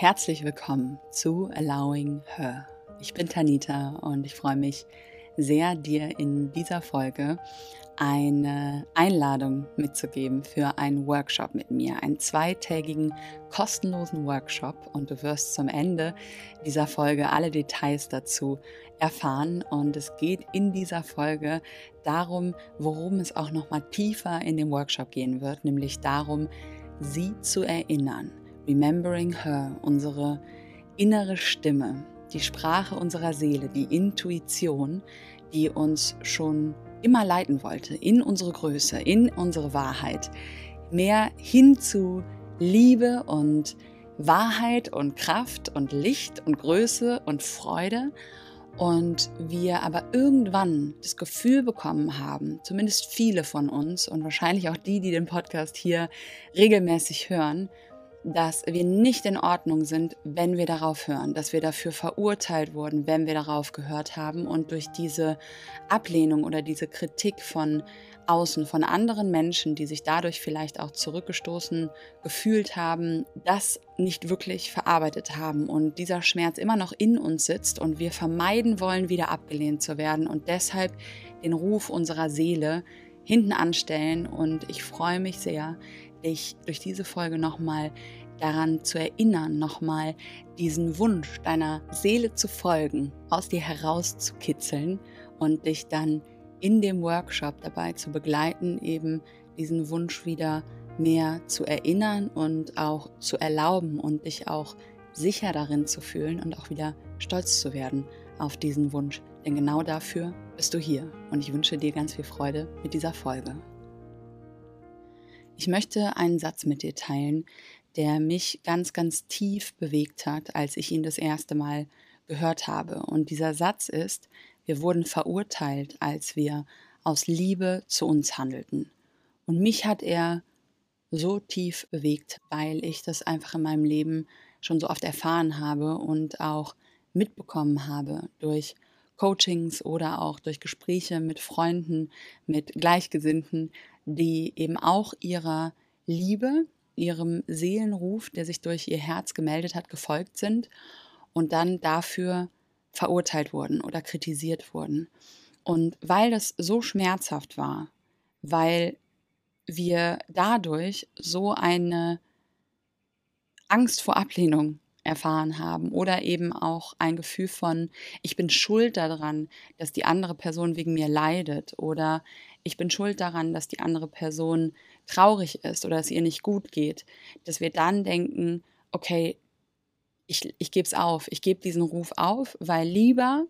Herzlich willkommen zu Allowing Her. Ich bin Tanita und ich freue mich sehr, dir in dieser Folge eine Einladung mitzugeben für einen Workshop mit mir, einen zweitägigen kostenlosen Workshop. Und du wirst zum Ende dieser Folge alle Details dazu erfahren. Und es geht in dieser Folge darum, worum es auch noch mal tiefer in dem Workshop gehen wird, nämlich darum, sie zu erinnern Remembering Her, unsere innere Stimme, die Sprache unserer Seele, die Intuition, die uns schon immer leiten wollte, in unsere Größe, in unsere Wahrheit, mehr hin zu Liebe und Wahrheit und Kraft und Licht und Größe und Freude. Und wir aber irgendwann das Gefühl bekommen haben, zumindest viele von uns und wahrscheinlich auch die, die den Podcast hier regelmäßig hören, dass wir nicht in Ordnung sind, wenn wir darauf hören, dass wir dafür verurteilt wurden, wenn wir darauf gehört haben und durch diese Ablehnung oder diese Kritik von außen, von anderen Menschen, die sich dadurch vielleicht auch zurückgestoßen gefühlt haben, das nicht wirklich verarbeitet haben und dieser Schmerz immer noch in uns sitzt und wir vermeiden wollen, wieder abgelehnt zu werden und deshalb den Ruf unserer Seele hinten anstellen. Und ich freue mich sehr, dich durch diese Folge nochmal daran zu erinnern, nochmal diesen Wunsch deiner Seele zu folgen, aus dir herauszukitzeln und dich dann in dem Workshop dabei zu begleiten, eben diesen Wunsch wieder mehr zu erinnern und auch zu erlauben und dich auch sicher darin zu fühlen und auch wieder stolz zu werden auf diesen Wunsch. Denn genau dafür bist du hier und ich wünsche dir ganz viel Freude mit dieser Folge. Ich möchte einen Satz mit dir teilen, der mich ganz, ganz tief bewegt hat, als ich ihn das erste Mal gehört habe. Und dieser Satz ist, wir wurden verurteilt, als wir aus Liebe zu uns handelten. Und mich hat er so tief bewegt, weil ich das einfach in meinem Leben schon so oft erfahren habe und auch mitbekommen habe durch Coachings oder auch durch Gespräche mit Freunden, mit Gleichgesinnten, die eben auch ihrer Liebe, ihrem Seelenruf, der sich durch ihr Herz gemeldet hat, gefolgt sind und dann dafür verurteilt wurden oder kritisiert wurden. Und weil das so schmerzhaft war, weil wir dadurch so eine Angst vor Ablehnung erfahren haben oder eben auch ein Gefühl von, ich bin schuld daran, dass die andere Person wegen mir leidet oder ich bin schuld daran, dass die andere Person traurig ist oder es ihr nicht gut geht, dass wir dann denken, okay, ich, ich gebe es auf, ich gebe diesen Ruf auf, weil lieber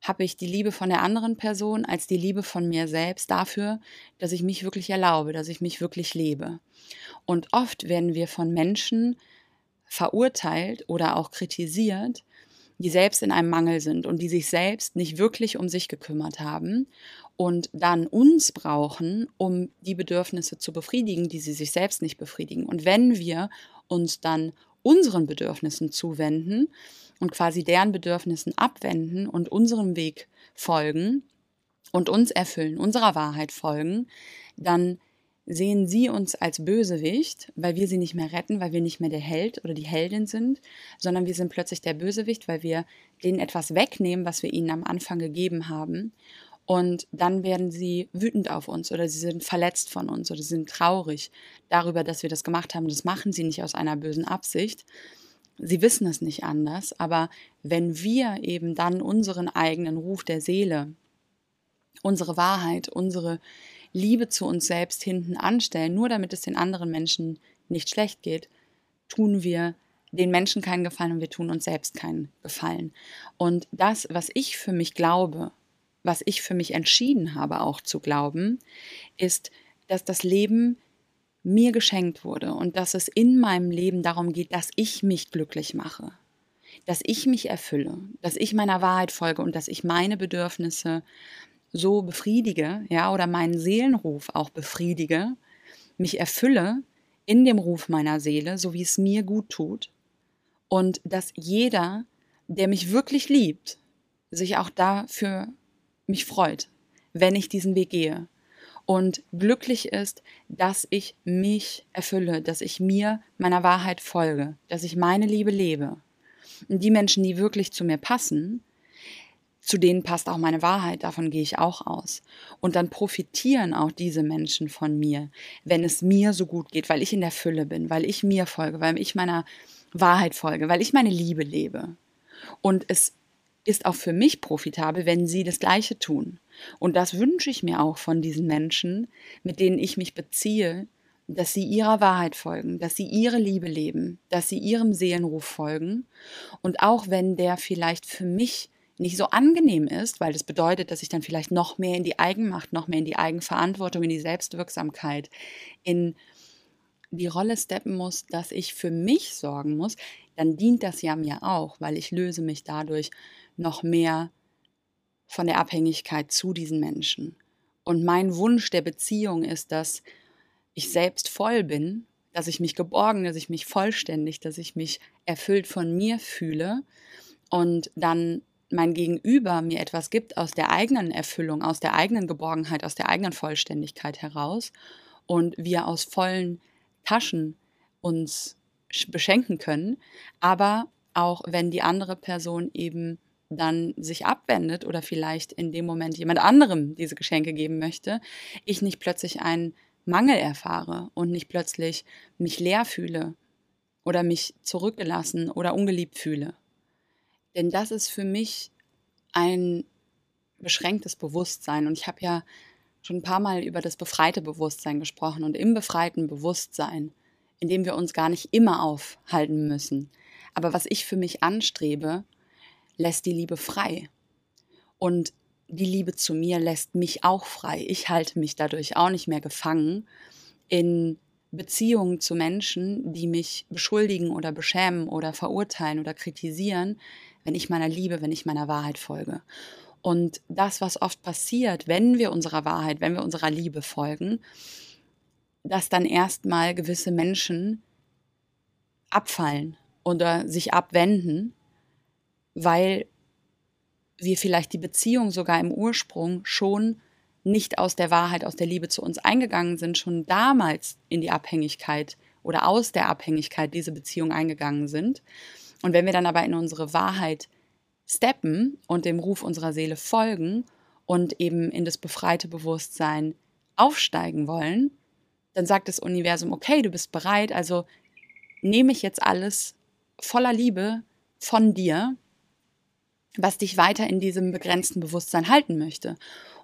habe ich die Liebe von der anderen Person als die Liebe von mir selbst dafür, dass ich mich wirklich erlaube, dass ich mich wirklich lebe. Und oft werden wir von Menschen verurteilt oder auch kritisiert, die selbst in einem Mangel sind und die sich selbst nicht wirklich um sich gekümmert haben und dann uns brauchen, um die Bedürfnisse zu befriedigen, die sie sich selbst nicht befriedigen. Und wenn wir uns dann unseren Bedürfnissen zuwenden und quasi deren Bedürfnissen abwenden und unserem Weg folgen und uns erfüllen, unserer Wahrheit folgen, dann sehen sie uns als Bösewicht, weil wir sie nicht mehr retten, weil wir nicht mehr der Held oder die Heldin sind, sondern wir sind plötzlich der Bösewicht, weil wir denen etwas wegnehmen, was wir ihnen am Anfang gegeben haben. Und dann werden sie wütend auf uns oder sie sind verletzt von uns oder sie sind traurig darüber, dass wir das gemacht haben. Das machen sie nicht aus einer bösen Absicht. Sie wissen es nicht anders. Aber wenn wir eben dann unseren eigenen Ruf der Seele, unsere Wahrheit, unsere Liebe zu uns selbst hinten anstellen, nur damit es den anderen Menschen nicht schlecht geht, tun wir den Menschen keinen Gefallen und wir tun uns selbst keinen Gefallen. Und das, was ich für mich glaube, was ich für mich entschieden habe auch zu glauben, ist, dass das Leben mir geschenkt wurde und dass es in meinem Leben darum geht, dass ich mich glücklich mache, dass ich mich erfülle, dass ich meiner Wahrheit folge und dass ich meine Bedürfnisse so befriedige, ja, oder meinen Seelenruf auch befriedige, mich erfülle in dem Ruf meiner Seele, so wie es mir gut tut, und dass jeder, der mich wirklich liebt, sich auch dafür mich freut, wenn ich diesen Weg gehe. und glücklich ist, dass ich mich erfülle, dass ich mir meiner Wahrheit folge, dass ich meine Liebe lebe. Und die Menschen, die wirklich zu mir passen, zu denen passt auch meine Wahrheit, davon gehe ich auch aus. Und dann profitieren auch diese Menschen von mir, wenn es mir so gut geht, weil ich in der Fülle bin, weil ich mir folge, weil ich meiner Wahrheit folge, weil ich meine Liebe lebe. Und es ist auch für mich profitabel, wenn sie das Gleiche tun. Und das wünsche ich mir auch von diesen Menschen, mit denen ich mich beziehe, dass sie ihrer Wahrheit folgen, dass sie ihre Liebe leben, dass sie ihrem Seelenruf folgen. Und auch wenn der vielleicht für mich nicht so angenehm ist, weil das bedeutet, dass ich dann vielleicht noch mehr in die Eigenmacht, noch mehr in die Eigenverantwortung, in die Selbstwirksamkeit, in die Rolle steppen muss, dass ich für mich sorgen muss, dann dient das ja mir auch, weil ich löse mich dadurch noch mehr von der Abhängigkeit zu diesen Menschen. Und mein Wunsch der Beziehung ist, dass ich selbst voll bin, dass ich mich geborgen, dass ich mich vollständig, dass ich mich erfüllt von mir fühle und dann mein Gegenüber mir etwas gibt aus der eigenen Erfüllung, aus der eigenen Geborgenheit, aus der eigenen Vollständigkeit heraus und wir aus vollen Taschen uns beschenken können, aber auch wenn die andere Person eben dann sich abwendet oder vielleicht in dem Moment jemand anderem diese Geschenke geben möchte, ich nicht plötzlich einen Mangel erfahre und nicht plötzlich mich leer fühle oder mich zurückgelassen oder ungeliebt fühle. Denn das ist für mich ein beschränktes Bewusstsein. Und ich habe ja schon ein paar Mal über das befreite Bewusstsein gesprochen. Und im befreiten Bewusstsein, in dem wir uns gar nicht immer aufhalten müssen, aber was ich für mich anstrebe, lässt die Liebe frei. Und die Liebe zu mir lässt mich auch frei. Ich halte mich dadurch auch nicht mehr gefangen in Beziehungen zu Menschen, die mich beschuldigen oder beschämen oder verurteilen oder kritisieren, wenn ich meiner Liebe, wenn ich meiner Wahrheit folge. Und das, was oft passiert, wenn wir unserer Wahrheit, wenn wir unserer Liebe folgen, dass dann erstmal gewisse Menschen abfallen oder sich abwenden, weil wir vielleicht die Beziehung sogar im Ursprung schon nicht aus der Wahrheit, aus der Liebe zu uns eingegangen sind, schon damals in die Abhängigkeit oder aus der Abhängigkeit diese Beziehung eingegangen sind. Und wenn wir dann aber in unsere Wahrheit steppen und dem Ruf unserer Seele folgen und eben in das befreite Bewusstsein aufsteigen wollen, dann sagt das Universum, okay, du bist bereit, also nehme ich jetzt alles voller Liebe von dir, was dich weiter in diesem begrenzten Bewusstsein halten möchte.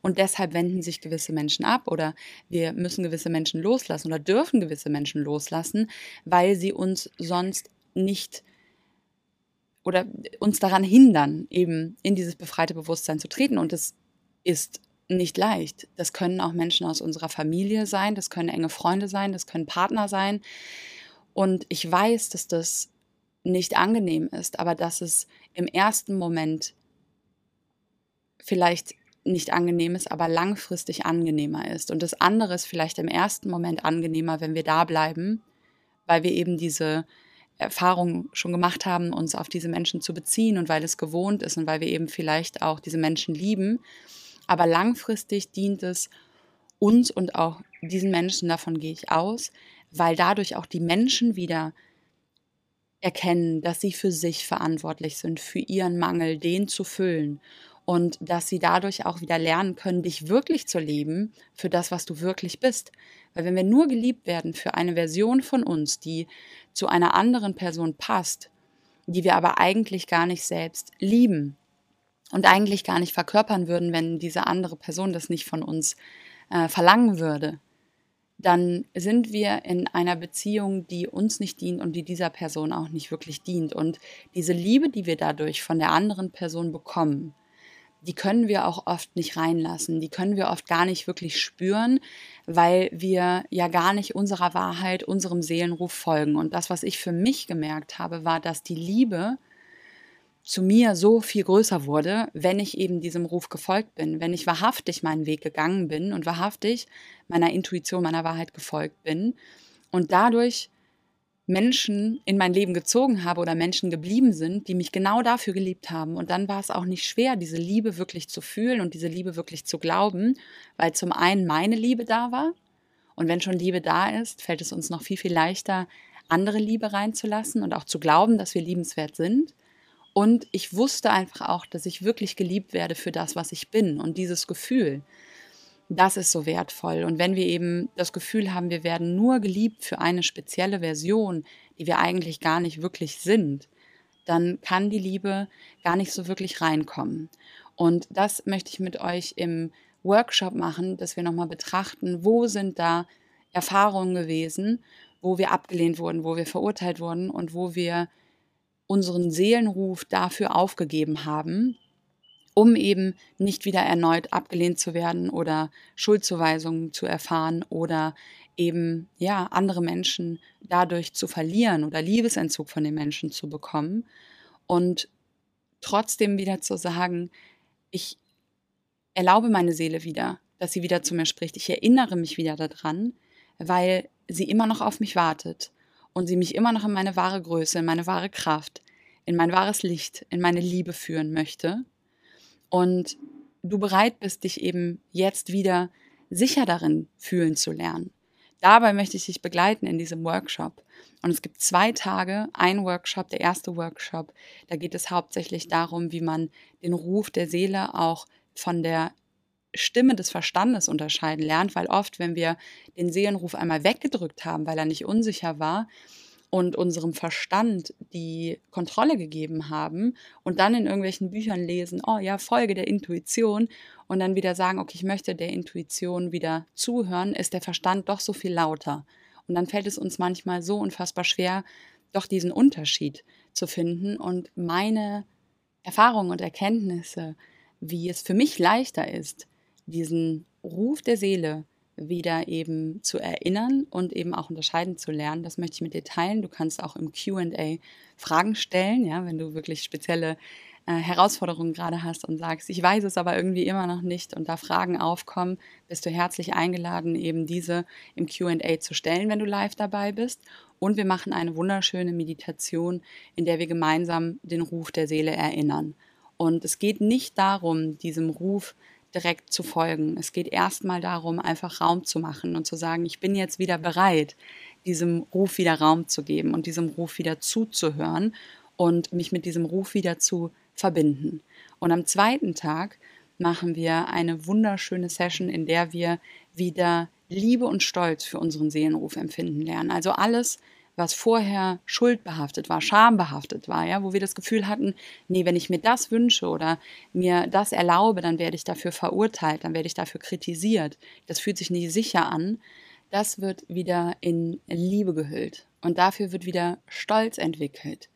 Und deshalb wenden sich gewisse Menschen ab oder wir müssen gewisse Menschen loslassen oder dürfen gewisse Menschen loslassen, weil sie uns sonst nicht oder uns daran hindern, eben in dieses befreite Bewusstsein zu treten. Und es ist nicht leicht. Das können auch Menschen aus unserer Familie sein, das können enge Freunde sein, das können Partner sein. Und ich weiß, dass das nicht angenehm ist, aber dass es im ersten Moment vielleicht nicht angenehm ist, aber langfristig angenehmer ist. Und das andere ist vielleicht im ersten Moment angenehmer, wenn wir da bleiben, weil wir eben diese Erfahrung schon gemacht haben, uns auf diese Menschen zu beziehen und weil es gewohnt ist und weil wir eben vielleicht auch diese Menschen lieben. Aber langfristig dient es uns und auch diesen Menschen, davon gehe ich aus, weil dadurch auch die Menschen wieder erkennen, dass sie für sich verantwortlich sind, für ihren Mangel, den zu füllen und dass sie dadurch auch wieder lernen können, dich wirklich zu lieben für das, was du wirklich bist. Weil wenn wir nur geliebt werden für eine Version von uns, die zu einer anderen Person passt, die wir aber eigentlich gar nicht selbst lieben und eigentlich gar nicht verkörpern würden, wenn diese andere Person das nicht von uns äh, verlangen würde, dann sind wir in einer Beziehung, die uns nicht dient und die dieser Person auch nicht wirklich dient. Und diese Liebe, die wir dadurch von der anderen Person bekommen, die können wir auch oft nicht reinlassen, die können wir oft gar nicht wirklich spüren, weil wir ja gar nicht unserer Wahrheit, unserem Seelenruf folgen. Und das, was ich für mich gemerkt habe, war, dass die Liebe zu mir so viel größer wurde, wenn ich eben diesem Ruf gefolgt bin, wenn ich wahrhaftig meinen Weg gegangen bin und wahrhaftig meiner Intuition, meiner Wahrheit gefolgt bin und dadurch Menschen in mein Leben gezogen habe oder Menschen geblieben sind, die mich genau dafür geliebt haben. Und dann war es auch nicht schwer, diese Liebe wirklich zu fühlen und diese Liebe wirklich zu glauben, weil zum einen meine Liebe da war. Und wenn schon Liebe da ist, fällt es uns noch viel, viel leichter, andere Liebe reinzulassen und auch zu glauben, dass wir liebenswert sind. Und ich wusste einfach auch, dass ich wirklich geliebt werde für das, was ich bin. Und dieses Gefühl, das ist so wertvoll. Und wenn wir eben das Gefühl haben, wir werden nur geliebt für eine spezielle Version, die wir eigentlich gar nicht wirklich sind, dann kann die Liebe gar nicht so wirklich reinkommen. Und das möchte ich mit euch im Workshop machen, dass wir nochmal betrachten, wo sind da Erfahrungen gewesen, wo wir abgelehnt wurden, wo wir verurteilt wurden und wo wir unseren Seelenruf dafür aufgegeben haben, um eben nicht wieder erneut abgelehnt zu werden oder Schuldzuweisungen zu erfahren oder eben ja andere Menschen dadurch zu verlieren oder Liebesentzug von den Menschen zu bekommen und trotzdem wieder zu sagen, ich erlaube meine Seele wieder, dass sie wieder zu mir spricht. Ich erinnere mich wieder daran, weil sie immer noch auf mich wartet und sie mich immer noch in meine wahre Größe, in meine wahre Kraft, in mein wahres Licht, in meine Liebe führen möchte und du bereit bist, dich eben jetzt wieder sicher darin fühlen zu lernen. Dabei möchte ich dich begleiten in diesem Workshop. Und es gibt zwei Tage, ein Workshop, der erste Workshop, da geht es hauptsächlich darum, wie man den Ruf der Seele auch von der Stimme des Verstandes unterscheiden lernt, weil oft, wenn wir den Seelenruf einmal weggedrückt haben, weil er nicht unsicher war, und unserem Verstand die Kontrolle gegeben haben und dann in irgendwelchen Büchern lesen, oh ja, Folge der Intuition und dann wieder sagen, okay, ich möchte der Intuition wieder zuhören, ist der Verstand doch so viel lauter. Und dann fällt es uns manchmal so unfassbar schwer, doch diesen Unterschied zu finden und meine Erfahrungen und Erkenntnisse, wie es für mich leichter ist, diesen Ruf der Seele wieder eben zu erinnern und eben auch unterscheiden zu lernen. Das möchte ich mit dir teilen. Du kannst auch im QA Fragen stellen, ja, wenn du wirklich spezielle äh, Herausforderungen gerade hast und sagst, ich weiß es aber irgendwie immer noch nicht und da Fragen aufkommen, bist du herzlich eingeladen, eben diese im QA zu stellen, wenn du live dabei bist. Und wir machen eine wunderschöne Meditation, in der wir gemeinsam den Ruf der Seele erinnern. Und es geht nicht darum, diesem Ruf direkt zu folgen. Es geht erstmal darum, einfach Raum zu machen und zu sagen, ich bin jetzt wieder bereit, diesem Ruf wieder Raum zu geben und diesem Ruf wieder zuzuhören und mich mit diesem Ruf wieder zu verbinden. Und am zweiten Tag machen wir eine wunderschöne Session, in der wir wieder Liebe und Stolz für unseren Seelenruf empfinden lernen. Also alles, was vorher schuldbehaftet war, schambehaftet war, ja, wo wir das Gefühl hatten, nee, wenn ich mir das wünsche oder mir das erlaube, dann werde ich dafür verurteilt, dann werde ich dafür kritisiert. Das fühlt sich nicht sicher an. Das wird wieder in Liebe gehüllt und dafür wird wieder Stolz entwickelt.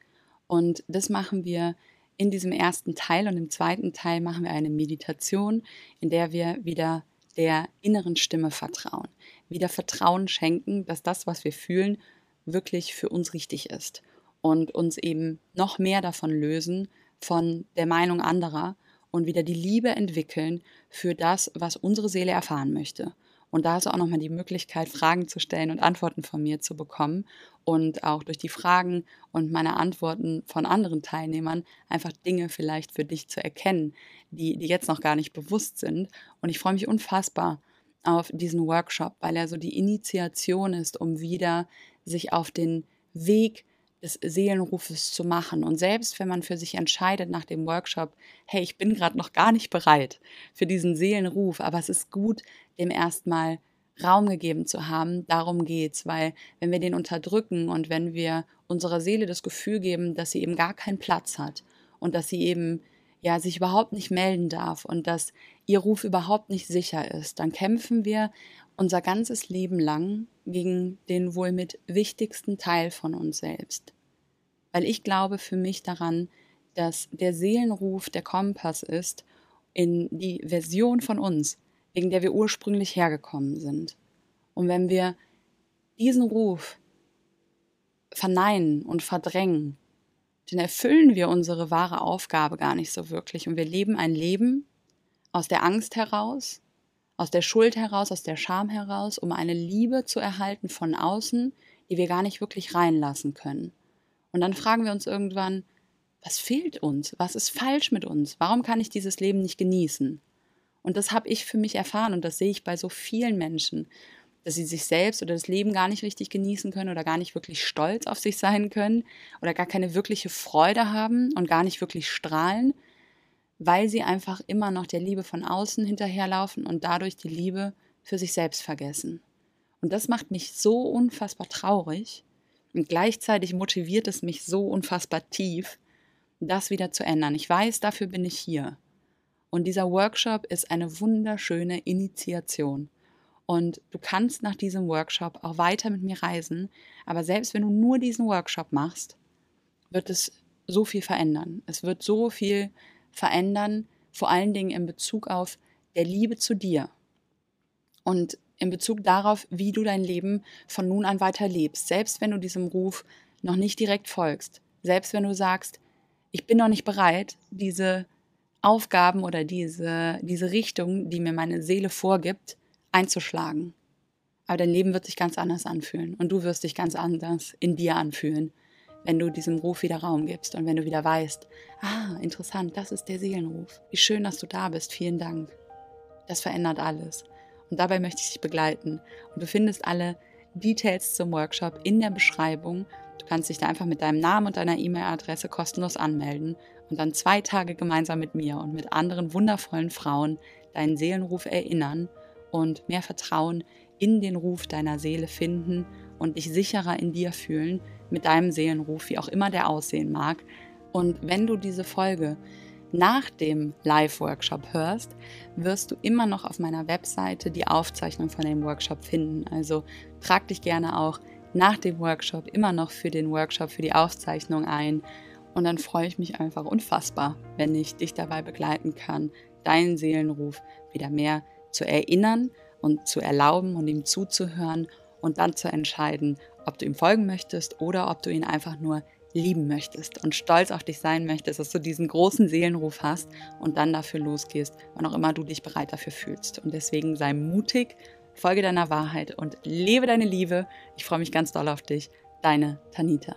Und das machen wir in diesem ersten Teil und im zweiten Teil machen wir eine Meditation, in der wir wieder der inneren Stimme vertrauen, wieder Vertrauen schenken, dass das, was wir fühlen, wirklich für uns richtig ist und uns eben noch mehr davon lösen, von der Meinung anderer und wieder die Liebe entwickeln für das, was unsere Seele erfahren möchte. Und da ist auch nochmal die Möglichkeit, Fragen zu stellen und Antworten von mir zu bekommen und auch durch die Fragen und meine Antworten von anderen Teilnehmern einfach Dinge vielleicht für dich zu erkennen, die, die jetzt noch gar nicht bewusst sind. Und ich freue mich unfassbar auf diesen Workshop, weil er so die Initiation ist, um wieder sich auf den Weg des Seelenrufes zu machen. Und selbst wenn man für sich entscheidet nach dem Workshop, hey, ich bin gerade noch gar nicht bereit für diesen Seelenruf, aber es ist gut, dem erstmal Raum gegeben zu haben. Darum geht's, weil wenn wir den unterdrücken und wenn wir unserer Seele das Gefühl geben, dass sie eben gar keinen Platz hat und dass sie eben ja sich überhaupt nicht melden darf und dass ihr Ruf überhaupt nicht sicher ist, dann kämpfen wir unser ganzes Leben lang gegen den wohl mit wichtigsten Teil von uns selbst. Weil ich glaube für mich daran, dass der Seelenruf der Kompass ist in die Version von uns, wegen der wir ursprünglich hergekommen sind. Und wenn wir diesen Ruf verneinen und verdrängen, dann erfüllen wir unsere wahre Aufgabe gar nicht so wirklich. Und wir leben ein Leben aus der Angst heraus, aus der Schuld heraus, aus der Scham heraus, um eine Liebe zu erhalten von außen, die wir gar nicht wirklich reinlassen können. Und dann fragen wir uns irgendwann, was fehlt uns? Was ist falsch mit uns? Warum kann ich dieses Leben nicht genießen? Und das habe ich für mich erfahren und das sehe ich bei so vielen Menschen, dass sie sich selbst oder das Leben gar nicht richtig genießen können oder gar nicht wirklich stolz auf sich sein können oder gar keine wirkliche Freude haben und gar nicht wirklich strahlen, weil sie einfach immer noch der Liebe von außen hinterherlaufen und dadurch die Liebe für sich selbst vergessen. Und das macht mich so unfassbar traurig und gleichzeitig motiviert es mich so unfassbar tief, das wieder zu ändern. Ich weiß, dafür bin ich hier. Und dieser Workshop ist eine wunderschöne Initiation. Und du kannst nach diesem Workshop auch weiter mit mir reisen. Aber selbst wenn du nur diesen Workshop machst, wird es so viel verändern. Es wird so viel verändern, vor allen Dingen in Bezug auf der Liebe zu dir. Und in Bezug darauf, wie du dein Leben von nun an weiter lebst. Selbst wenn du diesem Ruf noch nicht direkt folgst. Selbst wenn du sagst, ich bin noch nicht bereit, diese Aufgaben oder diese, diese Richtung, die mir meine Seele vorgibt, einzuschlagen. Aber dein Leben wird sich ganz anders anfühlen und du wirst dich ganz anders in dir anfühlen, wenn du diesem Ruf wieder Raum gibst und wenn du wieder weißt, ah, interessant, das ist der Seelenruf. Wie schön, dass du da bist. Vielen Dank. Das verändert alles. Und dabei möchte ich dich begleiten. Und du findest alle Details zum Workshop in der Beschreibung. Du kannst dich da einfach mit deinem Namen und deiner E-Mail-Adresse kostenlos anmelden und dann zwei Tage gemeinsam mit mir und mit anderen wundervollen Frauen deinen Seelenruf erinnern und mehr Vertrauen in den Ruf deiner Seele finden und dich sicherer in dir fühlen mit deinem Seelenruf, wie auch immer der aussehen mag. Und wenn du diese Folge nach dem Live-Workshop hörst, wirst du immer noch auf meiner Webseite die Aufzeichnung von dem Workshop finden. Also trag dich gerne auch nach dem Workshop immer noch für den Workshop, für die Aufzeichnung ein. Und dann freue ich mich einfach unfassbar, wenn ich dich dabei begleiten kann, deinen Seelenruf wieder mehr zu erinnern und zu erlauben und ihm zuzuhören und dann zu entscheiden, ob du ihm folgen möchtest oder ob du ihn einfach nur lieben möchtest und stolz auf dich sein möchtest, dass du diesen großen Seelenruf hast und dann dafür losgehst, wann auch immer du dich bereit dafür fühlst. Und deswegen sei mutig, folge deiner Wahrheit und lebe deine Liebe. Ich freue mich ganz doll auf dich. Deine Tanita.